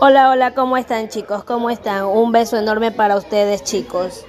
Hola, hola, ¿cómo están chicos? ¿Cómo están? Un beso enorme para ustedes chicos.